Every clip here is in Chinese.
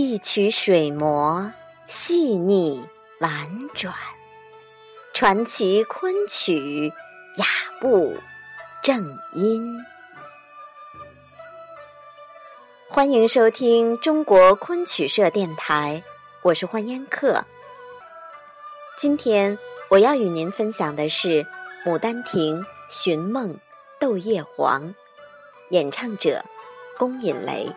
一曲水磨细腻婉转，传奇昆曲雅步正音。欢迎收听中国昆曲社电台，我是欢烟客。今天我要与您分享的是《牡丹亭·寻梦·斗叶黄》，演唱者龚引雷。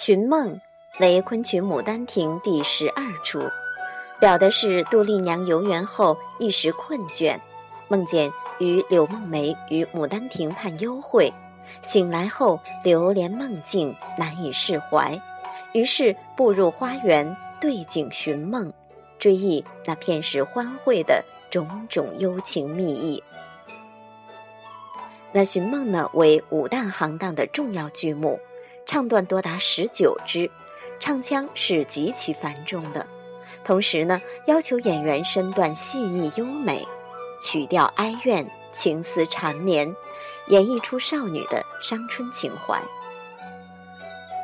寻梦为昆曲《牡丹亭》第十二出，表的是杜丽娘游园后一时困倦，梦见与柳梦梅于牡丹亭畔幽会，醒来后流连梦境，难以释怀，于是步入花园对景寻梦，追忆那片时欢会的种种幽情蜜意。那寻梦呢，为武旦行当的重要剧目。唱段多达十九支，唱腔是极其繁重的，同时呢，要求演员身段细腻优美，曲调哀怨，情思缠绵，演绎出少女的伤春情怀。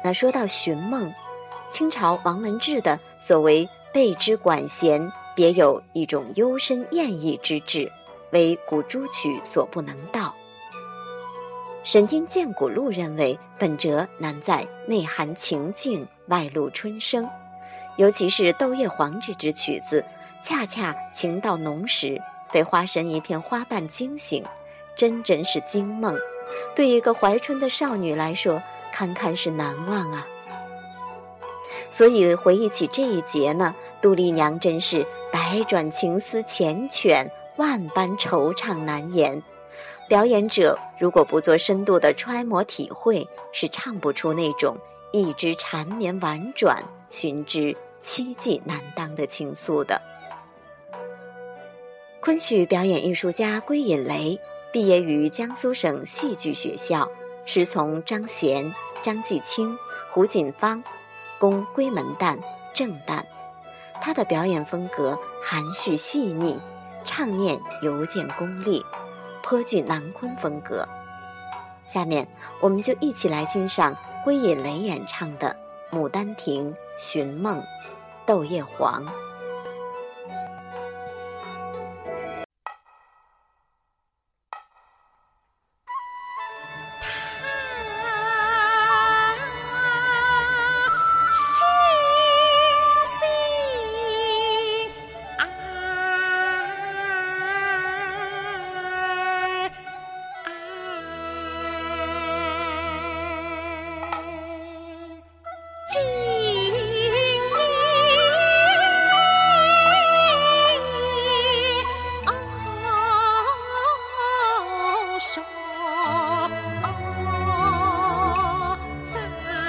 那说到寻梦，清朝王文志的所谓备之管弦，别有一种幽深艳逸之志，为古诸曲所不能到。神听剑骨录认为，本折难在内含情境，外露春声，尤其是《豆叶黄》这支曲子，恰恰情到浓时，被花神一片花瓣惊醒，真真是惊梦。对一个怀春的少女来说，堪堪是难忘啊。所以回忆起这一节呢，杜丽娘真是百转情思缱绻，万般惆怅难言。表演者如果不做深度的揣摩体会，是唱不出那种一直缠绵婉转，寻之凄寂难当的情愫的。昆曲表演艺术家归隐雷毕业于江苏省戏剧学校，师从张贤、张继清、胡锦芳，供归门旦、正旦。他的表演风格含蓄细腻，唱念尤见功力。颇具南昆风格，下面我们就一起来欣赏归隐雷演唱的《牡丹亭·寻梦·豆叶黄》。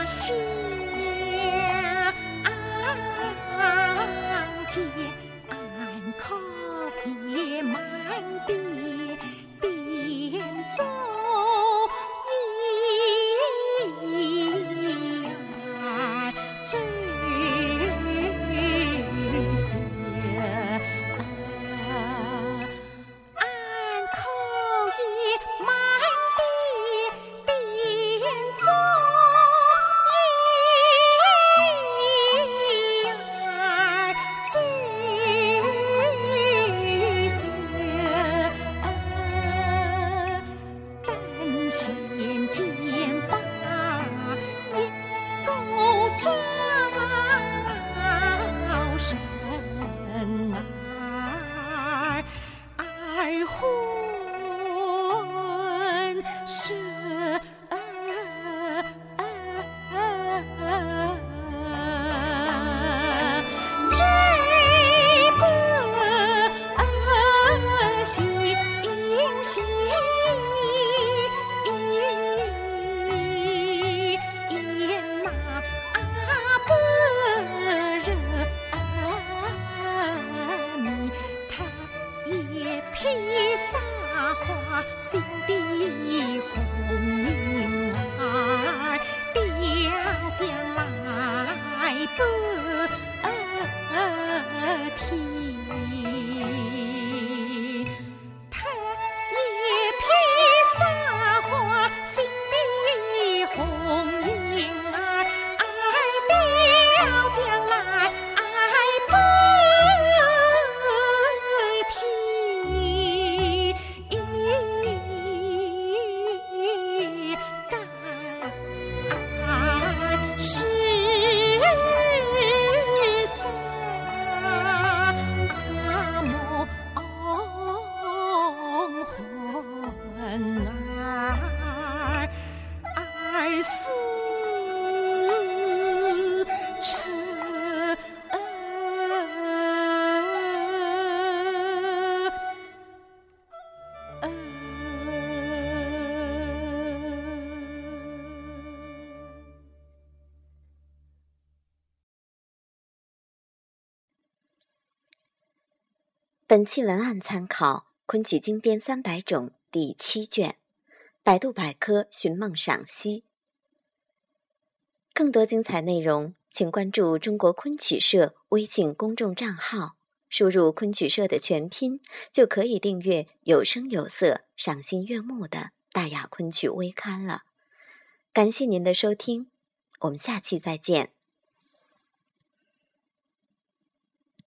先见呼本期文案参考《昆曲经编三百种》第七卷，百度百科寻梦赏析。更多精彩内容，请关注中国昆曲社微信公众账号，输入“昆曲社”的全拼，就可以订阅有声有色、赏心悦目的大雅昆曲微刊了。感谢您的收听，我们下期再见。